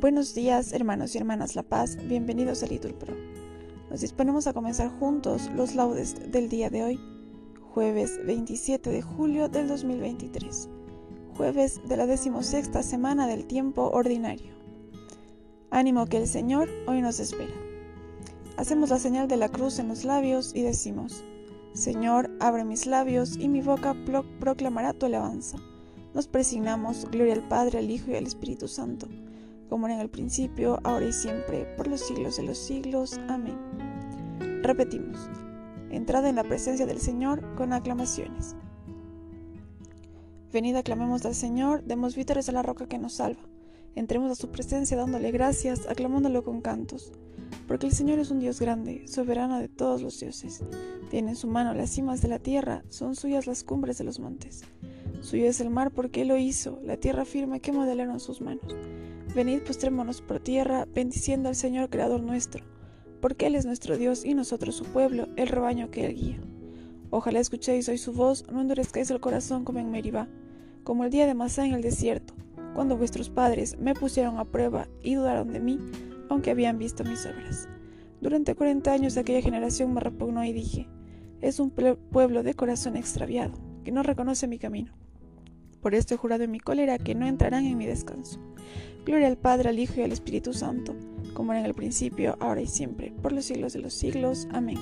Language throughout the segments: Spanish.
Buenos días, hermanos y hermanas La Paz, bienvenidos a Litur Pro. Nos disponemos a comenzar juntos los laudes del día de hoy, jueves 27 de julio del 2023, jueves de la decimosexta semana del tiempo ordinario. Ánimo que el Señor hoy nos espera. Hacemos la señal de la cruz en los labios y decimos, Señor, abre mis labios y mi boca proclamará tu alabanza. Nos presignamos, gloria al Padre, al Hijo y al Espíritu Santo como era en el principio, ahora y siempre, por los siglos de los siglos. Amén. Repetimos, entrada en la presencia del Señor con aclamaciones. Venid, aclamemos al Señor, demos vítores a la roca que nos salva. Entremos a su presencia dándole gracias, aclamándolo con cantos. Porque el Señor es un Dios grande, soberano de todos los dioses. Tiene en su mano las cimas de la tierra, son suyas las cumbres de los montes. Suyo es el mar porque Él lo hizo, la tierra firme que modelaron sus manos. Venid postrémonos por tierra, bendiciendo al Señor Creador nuestro, porque Él es nuestro Dios y nosotros su pueblo, el rebaño que Él guía. Ojalá escuchéis hoy su voz, no endurezcáis el corazón como en Meribá, como el día de Masá en el desierto, cuando vuestros padres me pusieron a prueba y dudaron de mí, aunque habían visto mis obras. Durante cuarenta años aquella generación me repugnó y dije, es un pueblo de corazón extraviado, que no reconoce mi camino. Por esto he jurado en mi cólera que no entrarán en mi descanso. Gloria al Padre, al Hijo y al Espíritu Santo, como era en el principio, ahora y siempre, por los siglos de los siglos. Amén.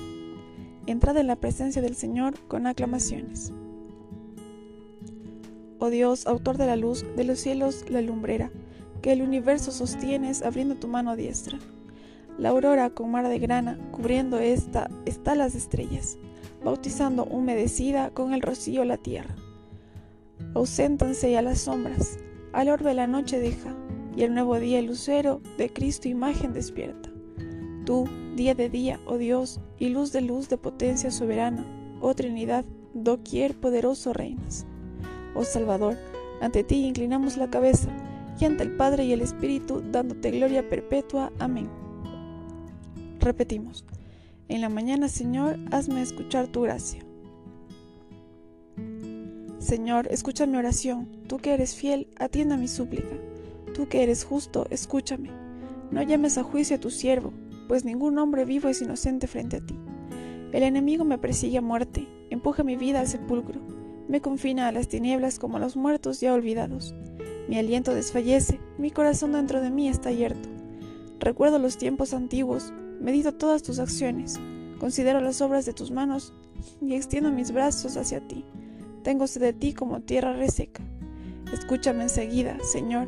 Entrad en la presencia del Señor con aclamaciones. Oh Dios, autor de la luz, de los cielos la lumbrera, que el universo sostienes abriendo tu mano diestra. La aurora con mar de grana, cubriendo esta, está las estrellas, bautizando humedecida con el rocío la tierra auséntanse ya las sombras, al orbe la noche deja, y el nuevo día lucero de Cristo imagen despierta. Tú, día de día, oh Dios, y luz de luz de potencia soberana, oh Trinidad, doquier poderoso reinas. Oh Salvador, ante ti inclinamos la cabeza, y ante el Padre y el Espíritu, dándote gloria perpetua. Amén. Repetimos, en la mañana, Señor, hazme escuchar tu gracia. Señor, escucha mi oración. Tú que eres fiel, atienda mi súplica. Tú que eres justo, escúchame. No llames a juicio a tu siervo, pues ningún hombre vivo es inocente frente a ti. El enemigo me persigue a muerte, empuja mi vida al sepulcro, me confina a las tinieblas como a los muertos ya olvidados. Mi aliento desfallece, mi corazón dentro de mí está abierto. Recuerdo los tiempos antiguos, medito todas tus acciones, considero las obras de tus manos y extiendo mis brazos hacia ti. Tengo sed de ti como tierra reseca. Escúchame enseguida, Señor,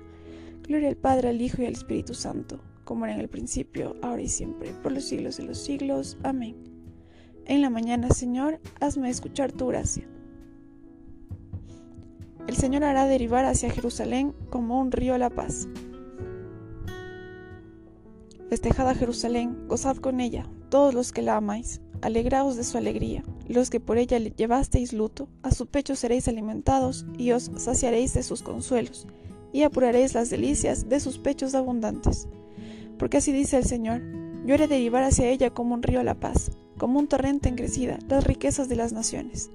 Gloria al Padre, al Hijo y al Espíritu Santo, como era en el principio, ahora y siempre, por los siglos de los siglos. Amén. En la mañana, Señor, hazme escuchar tu gracia. El Señor hará derivar hacia Jerusalén como un río la paz. Festejad a Jerusalén, gozad con ella, todos los que la amáis, alegraos de su alegría los que por ella llevasteis luto, a su pecho seréis alimentados, y os saciaréis de sus consuelos, y apuraréis las delicias de sus pechos abundantes. Porque así dice el Señor, yo haré derivar hacia ella como un río la paz, como un torrente en crecida, las riquezas de las naciones.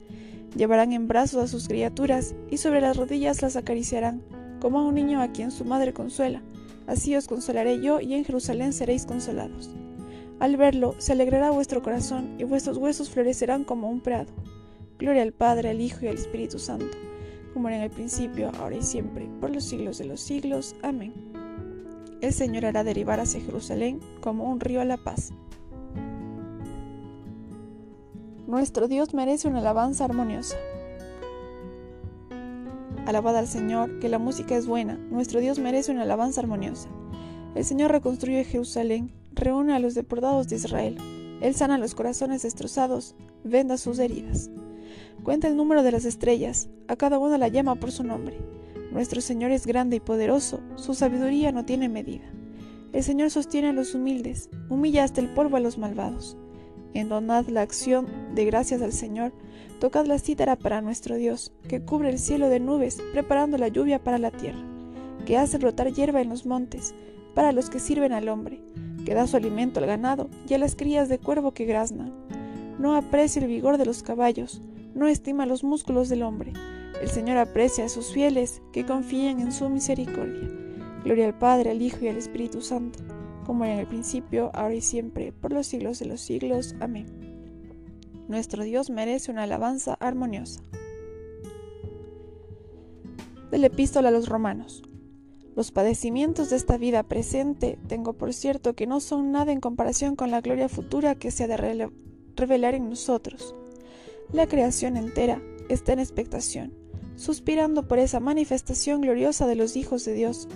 Llevarán en brazos a sus criaturas, y sobre las rodillas las acariciarán, como a un niño a quien su madre consuela. Así os consolaré yo, y en Jerusalén seréis consolados. Al verlo, se alegrará vuestro corazón y vuestros huesos florecerán como un prado. Gloria al Padre, al Hijo y al Espíritu Santo, como era en el principio, ahora y siempre, por los siglos de los siglos. Amén. El Señor hará derivar hacia Jerusalén como un río a la paz. Nuestro Dios merece una alabanza armoniosa. Alabad al Señor, que la música es buena. Nuestro Dios merece una alabanza armoniosa. El Señor reconstruye Jerusalén reúne a los deportados de Israel. Él sana los corazones destrozados, venda sus heridas. Cuenta el número de las estrellas, a cada una la llama por su nombre. Nuestro Señor es grande y poderoso, su sabiduría no tiene medida. El Señor sostiene a los humildes, humilla hasta el polvo a los malvados. Endonad la acción de gracias al Señor, tocad la cítara para nuestro Dios, que cubre el cielo de nubes, preparando la lluvia para la tierra, que hace brotar hierba en los montes, para los que sirven al hombre, que da su alimento al ganado y a las crías de cuervo que graznan. No aprecia el vigor de los caballos, no estima los músculos del hombre. El Señor aprecia a sus fieles que confían en su misericordia. Gloria al Padre, al Hijo y al Espíritu Santo, como era en el principio, ahora y siempre, por los siglos de los siglos. Amén. Nuestro Dios merece una alabanza armoniosa. Del epístola a los romanos. Los padecimientos de esta vida presente tengo por cierto que no son nada en comparación con la gloria futura que se ha de revelar en nosotros. La creación entera está en expectación, suspirando por esa manifestación gloriosa de los hijos de Dios,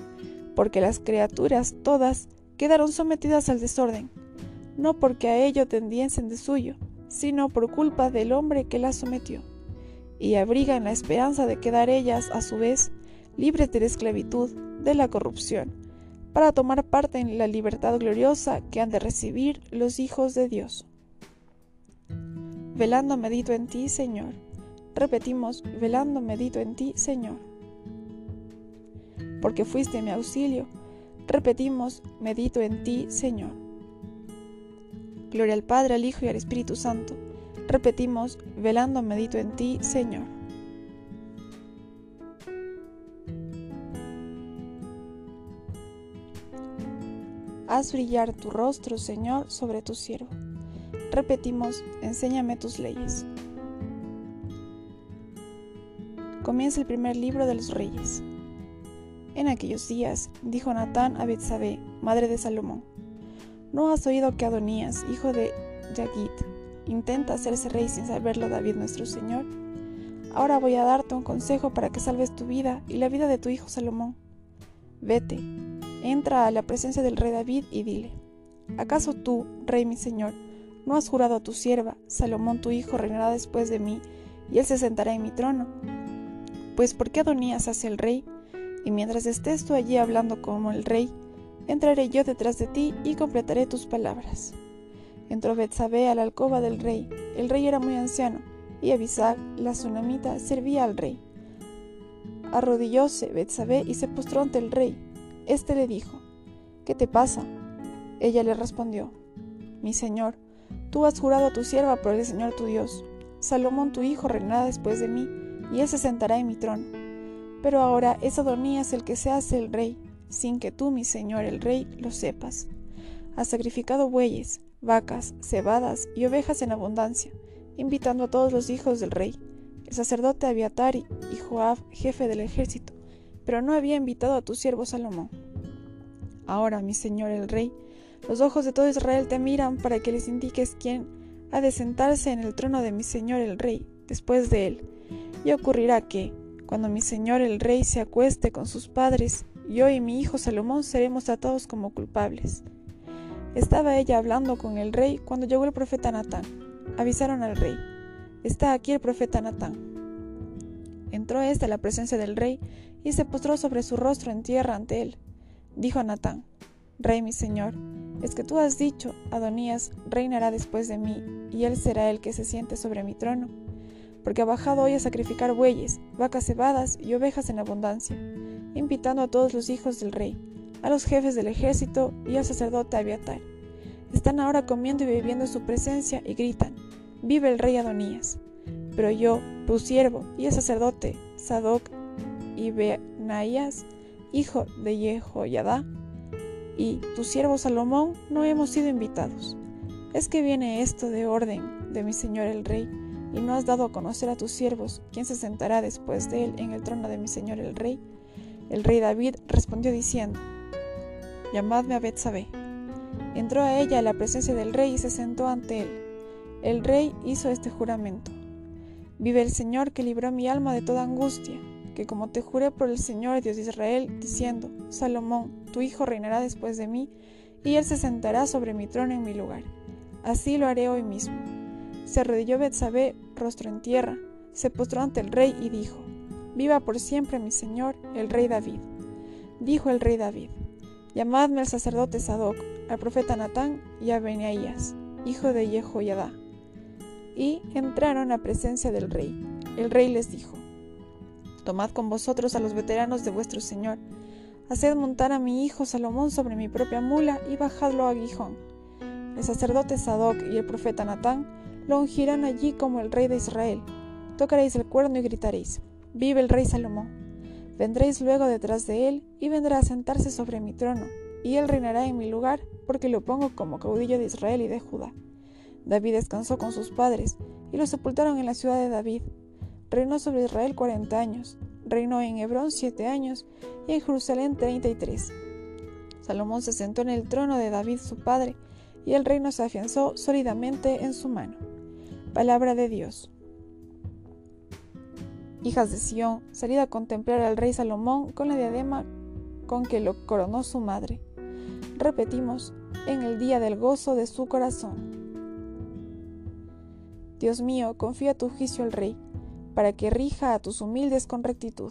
porque las criaturas todas quedaron sometidas al desorden, no porque a ello tendiesen de suyo, sino por culpa del hombre que las sometió, y abrigan la esperanza de quedar ellas, a su vez, libres de la esclavitud, de la corrupción, para tomar parte en la libertad gloriosa que han de recibir los hijos de Dios. Velando medito en ti, Señor. Repetimos, velando medito en ti, Señor. Porque fuiste mi auxilio, Repetimos, medito en ti, Señor. Gloria al Padre, al Hijo y al Espíritu Santo. Repetimos, velando, medito en ti, Señor. Haz brillar tu rostro, Señor, sobre tu siervo. Repetimos, enséñame tus leyes. Comienza el primer libro de los reyes. En aquellos días dijo Natán a Betsabé, madre de Salomón: ¿No has oído que Adonías, hijo de Yagit, intenta hacerse rey sin saberlo David nuestro Señor? Ahora voy a darte un consejo para que salves tu vida y la vida de tu hijo Salomón. Vete, entra a la presencia del rey David y dile: ¿Acaso tú, rey mi señor, no has jurado a tu sierva, Salomón tu hijo reinará después de mí, y él se sentará en mi trono? Pues ¿por qué Adonías hace el rey? y mientras estés tú allí hablando como el rey, entraré yo detrás de ti y completaré tus palabras. Entró Betsabé a la alcoba del rey. El rey era muy anciano, y Abisag, la tsunamita, servía al rey. Arrodillóse Betsabé y se postró ante el rey. Este le dijo: ¿Qué te pasa? Ella le respondió: Mi señor, tú has jurado a tu sierva por el Señor tu Dios. Salomón tu hijo reinará después de mí, y él se sentará en mi trono. Pero ahora es Adonías el que se hace el rey, sin que tú, mi señor el rey, lo sepas. Ha sacrificado bueyes, vacas, cebadas y ovejas en abundancia, invitando a todos los hijos del rey, el sacerdote Abiatar y Joab, jefe del ejército, pero no había invitado a tu siervo Salomón. Ahora, mi señor el rey, los ojos de todo Israel te miran para que les indiques quién ha de sentarse en el trono de mi señor el rey, después de él. Y ocurrirá que, cuando mi señor el rey se acueste con sus padres, yo y mi hijo Salomón seremos tratados como culpables. Estaba ella hablando con el rey cuando llegó el profeta Natán. Avisaron al rey, está aquí el profeta Natán. Entró éste a la presencia del rey y se postró sobre su rostro en tierra ante él. Dijo Natán, Rey mi señor, es que tú has dicho, Adonías reinará después de mí, y él será el que se siente sobre mi trono porque ha bajado hoy a sacrificar bueyes, vacas cebadas y ovejas en abundancia, invitando a todos los hijos del rey, a los jefes del ejército y al sacerdote Abiatar. Están ahora comiendo y bebiendo en su presencia y gritan, vive el rey Adonías. Pero yo, tu siervo y el sacerdote Sadoc y Benaías, hijo de Jehoiada, y tu siervo Salomón no hemos sido invitados. Es que viene esto de orden de mi señor el rey, y no has dado a conocer a tus siervos quién se sentará después de él en el trono de mi señor el rey. El rey David respondió diciendo, Llamadme a Betsabé. Entró a ella a la presencia del rey y se sentó ante él. El rey hizo este juramento. Vive el Señor que libró mi alma de toda angustia, que como te juré por el Señor Dios de Israel, diciendo, Salomón, tu hijo reinará después de mí, y él se sentará sobre mi trono en mi lugar. Así lo haré hoy mismo se arrodilló Betsabé, rostro en tierra, se postró ante el rey y dijo: Viva por siempre mi señor, el rey David. Dijo el rey David: llamadme al sacerdote Sadoc, al profeta Natán y a Benaías, hijo de Jehoiada. Y entraron a presencia del rey. El rey les dijo, Tomad con vosotros a los veteranos de vuestro señor, haced montar a mi hijo Salomón sobre mi propia mula y bajadlo a Gijón. El sacerdote Sadoc y el profeta Natán lo ungirán allí como el rey de Israel. Tocaréis el cuerno y gritaréis, Vive el rey Salomón. Vendréis luego detrás de él y vendrá a sentarse sobre mi trono, y él reinará en mi lugar, porque lo pongo como caudillo de Israel y de Judá. David descansó con sus padres, y lo sepultaron en la ciudad de David. Reinó sobre Israel cuarenta años, reinó en Hebrón siete años, y en Jerusalén treinta y tres. Salomón se sentó en el trono de David su padre, y el reino se afianzó sólidamente en su mano. Palabra de Dios. Hijas de Sión, salid a contemplar al rey Salomón con la diadema con que lo coronó su madre. Repetimos, en el día del gozo de su corazón. Dios mío, confía tu juicio al rey, para que rija a tus humildes con rectitud.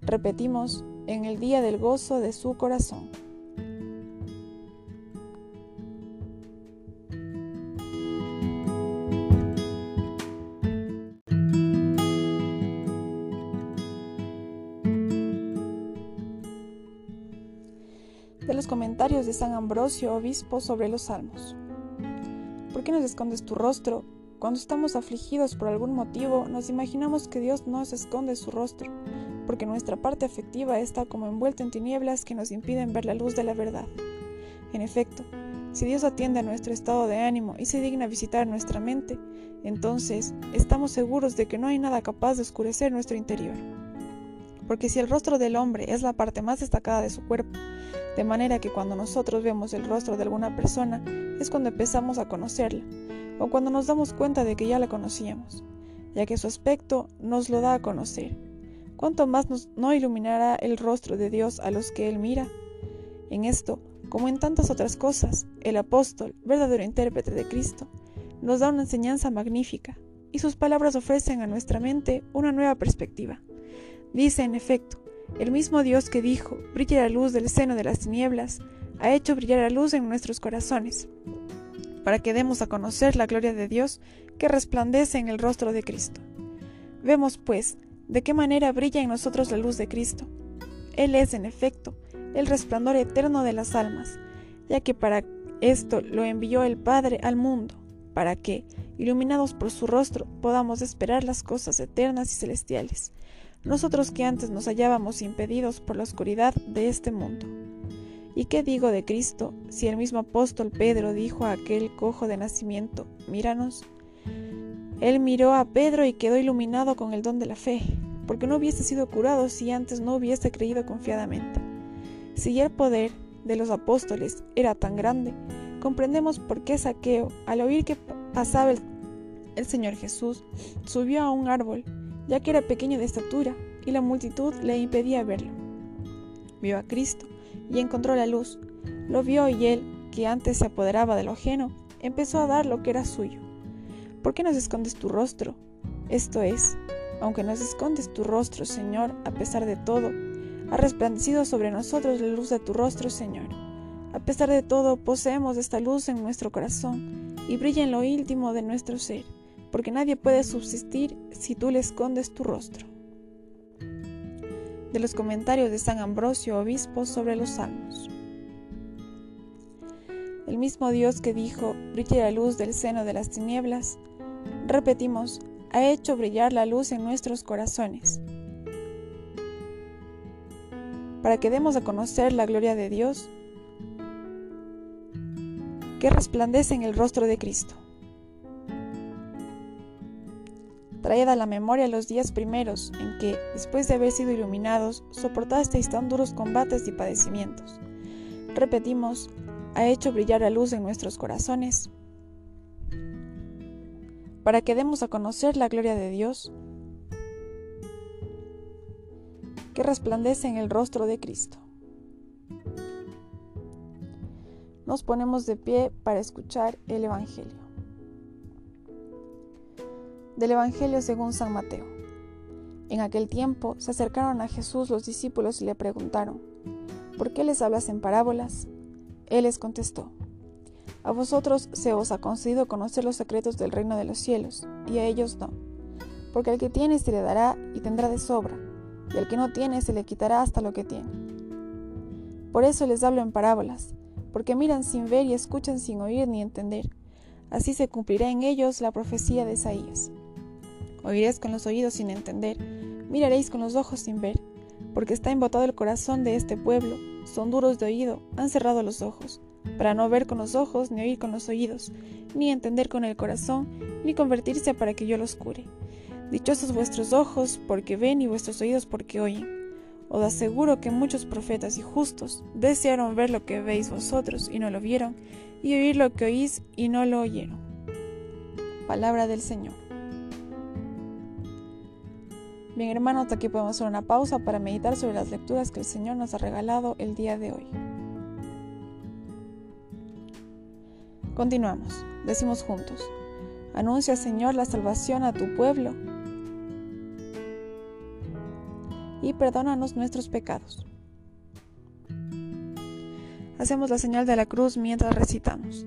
Repetimos, en el día del gozo de su corazón. de los comentarios de San Ambrosio, obispo, sobre los salmos. ¿Por qué nos escondes tu rostro? Cuando estamos afligidos por algún motivo, nos imaginamos que Dios nos esconde su rostro, porque nuestra parte afectiva está como envuelta en tinieblas que nos impiden ver la luz de la verdad. En efecto, si Dios atiende a nuestro estado de ánimo y se digna visitar nuestra mente, entonces estamos seguros de que no hay nada capaz de oscurecer nuestro interior. Porque si el rostro del hombre es la parte más destacada de su cuerpo, de manera que cuando nosotros vemos el rostro de alguna persona es cuando empezamos a conocerla, o cuando nos damos cuenta de que ya la conocíamos, ya que su aspecto nos lo da a conocer. ¿Cuánto más no iluminará el rostro de Dios a los que Él mira? En esto, como en tantas otras cosas, el apóstol, verdadero intérprete de Cristo, nos da una enseñanza magnífica, y sus palabras ofrecen a nuestra mente una nueva perspectiva. Dice, en efecto, el mismo Dios que dijo, brille la luz del seno de las tinieblas, ha hecho brillar la luz en nuestros corazones, para que demos a conocer la gloria de Dios que resplandece en el rostro de Cristo. Vemos, pues, de qué manera brilla en nosotros la luz de Cristo. Él es, en efecto, el resplandor eterno de las almas, ya que para esto lo envió el Padre al mundo, para que, iluminados por su rostro, podamos esperar las cosas eternas y celestiales nosotros que antes nos hallábamos impedidos por la oscuridad de este mundo. ¿Y qué digo de Cristo si el mismo apóstol Pedro dijo a aquel cojo de nacimiento, míranos? Él miró a Pedro y quedó iluminado con el don de la fe, porque no hubiese sido curado si antes no hubiese creído confiadamente. Si el poder de los apóstoles era tan grande, comprendemos por qué Saqueo, al oír que pasaba el, el Señor Jesús, subió a un árbol ya que era pequeño de estatura y la multitud le impedía verlo. Vio a Cristo y encontró la luz. Lo vio y él, que antes se apoderaba de lo ajeno, empezó a dar lo que era suyo. ¿Por qué nos escondes tu rostro? Esto es, aunque nos escondes tu rostro, Señor, a pesar de todo, ha resplandecido sobre nosotros la luz de tu rostro, Señor. A pesar de todo, poseemos esta luz en nuestro corazón y brilla en lo íntimo de nuestro ser porque nadie puede subsistir si tú le escondes tu rostro. De los comentarios de San Ambrosio, obispo, sobre los salmos. El mismo Dios que dijo, brille la luz del seno de las tinieblas, repetimos, ha hecho brillar la luz en nuestros corazones, para que demos a conocer la gloria de Dios que resplandece en el rostro de Cristo. Traed a la memoria los días primeros en que, después de haber sido iluminados, soportasteis tan duros combates y padecimientos. Repetimos, ha hecho brillar la luz en nuestros corazones, para que demos a conocer la gloria de Dios, que resplandece en el rostro de Cristo. Nos ponemos de pie para escuchar el Evangelio del Evangelio según San Mateo. En aquel tiempo se acercaron a Jesús los discípulos y le preguntaron, ¿por qué les hablas en parábolas? Él les contestó, A vosotros se os ha concedido conocer los secretos del reino de los cielos, y a ellos no. Porque al que tiene se le dará y tendrá de sobra, y al que no tiene se le quitará hasta lo que tiene. Por eso les hablo en parábolas, porque miran sin ver y escuchan sin oír ni entender. Así se cumplirá en ellos la profecía de Isaías. Oiréis con los oídos sin entender, miraréis con los ojos sin ver porque está embotado el corazón de este pueblo, son duros de oído, han cerrado los ojos, para no ver con los ojos, ni oír con los oídos, ni entender con el corazón, ni convertirse para que yo los cure. Dichosos vuestros ojos porque ven y vuestros oídos porque oyen. Os aseguro que muchos profetas y justos desearon ver lo que veis vosotros y no lo vieron, y oír lo que oís y no lo oyeron. Palabra del Señor. Bien hermanos, aquí podemos hacer una pausa para meditar sobre las lecturas que el Señor nos ha regalado el día de hoy. Continuamos, decimos juntos, anuncia Señor la salvación a tu pueblo y perdónanos nuestros pecados. Hacemos la señal de la cruz mientras recitamos.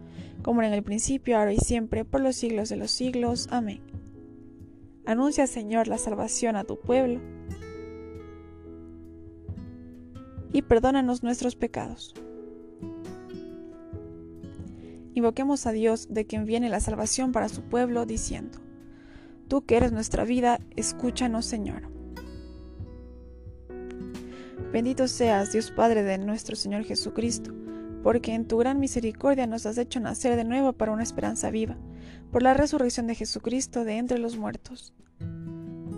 como era en el principio, ahora y siempre, por los siglos de los siglos. Amén. Anuncia, Señor, la salvación a tu pueblo y perdónanos nuestros pecados. Invoquemos a Dios de quien viene la salvación para su pueblo, diciendo, Tú que eres nuestra vida, escúchanos, Señor. Bendito seas, Dios Padre de nuestro Señor Jesucristo, porque en tu gran misericordia nos has hecho nacer de nuevo para una esperanza viva por la resurrección de Jesucristo de entre los muertos.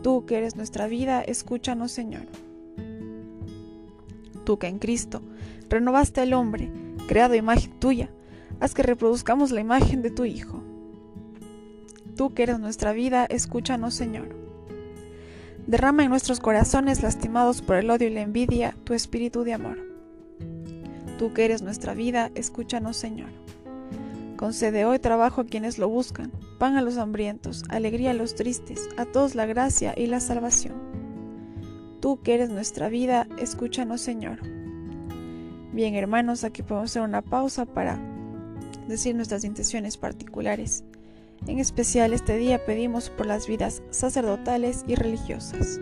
Tú que eres nuestra vida, escúchanos, Señor. Tú que en Cristo renovaste al hombre, creado imagen tuya, haz que reproduzcamos la imagen de tu Hijo. Tú que eres nuestra vida, escúchanos, Señor. Derrama en nuestros corazones lastimados por el odio y la envidia tu espíritu de amor. Tú que eres nuestra vida, escúchanos, Señor. Concede hoy trabajo a quienes lo buscan, pan a los hambrientos, alegría a los tristes, a todos la gracia y la salvación. Tú que eres nuestra vida, escúchanos Señor. Bien hermanos, aquí podemos hacer una pausa para decir nuestras intenciones particulares. En especial este día pedimos por las vidas sacerdotales y religiosas.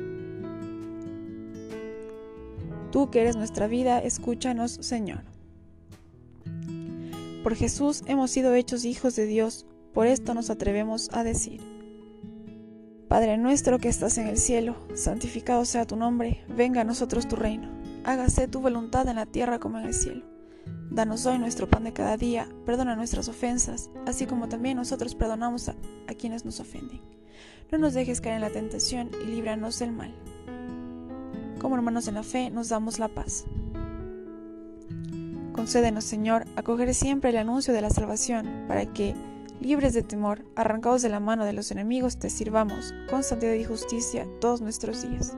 Tú que eres nuestra vida, escúchanos Señor. Por Jesús hemos sido hechos hijos de Dios, por esto nos atrevemos a decir. Padre nuestro que estás en el cielo, santificado sea tu nombre, venga a nosotros tu reino, hágase tu voluntad en la tierra como en el cielo. Danos hoy nuestro pan de cada día, perdona nuestras ofensas, así como también nosotros perdonamos a, a quienes nos ofenden. No nos dejes caer en la tentación y líbranos del mal. Como hermanos en la fe, nos damos la paz. Concédenos, Señor, acoger siempre el anuncio de la salvación, para que, libres de temor, arrancados de la mano de los enemigos, te sirvamos con santidad y justicia todos nuestros días.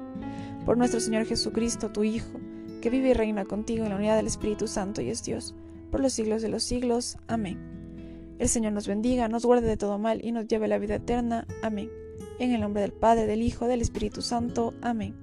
Por nuestro Señor Jesucristo, tu Hijo, que vive y reina contigo en la unidad del Espíritu Santo y es Dios, por los siglos de los siglos. Amén. El Señor nos bendiga, nos guarde de todo mal y nos lleve a la vida eterna. Amén. En el nombre del Padre, del Hijo, del Espíritu Santo. Amén.